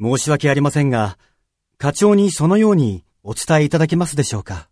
申し訳ありませんが、課長にそのようにお伝えいただけますでしょうか。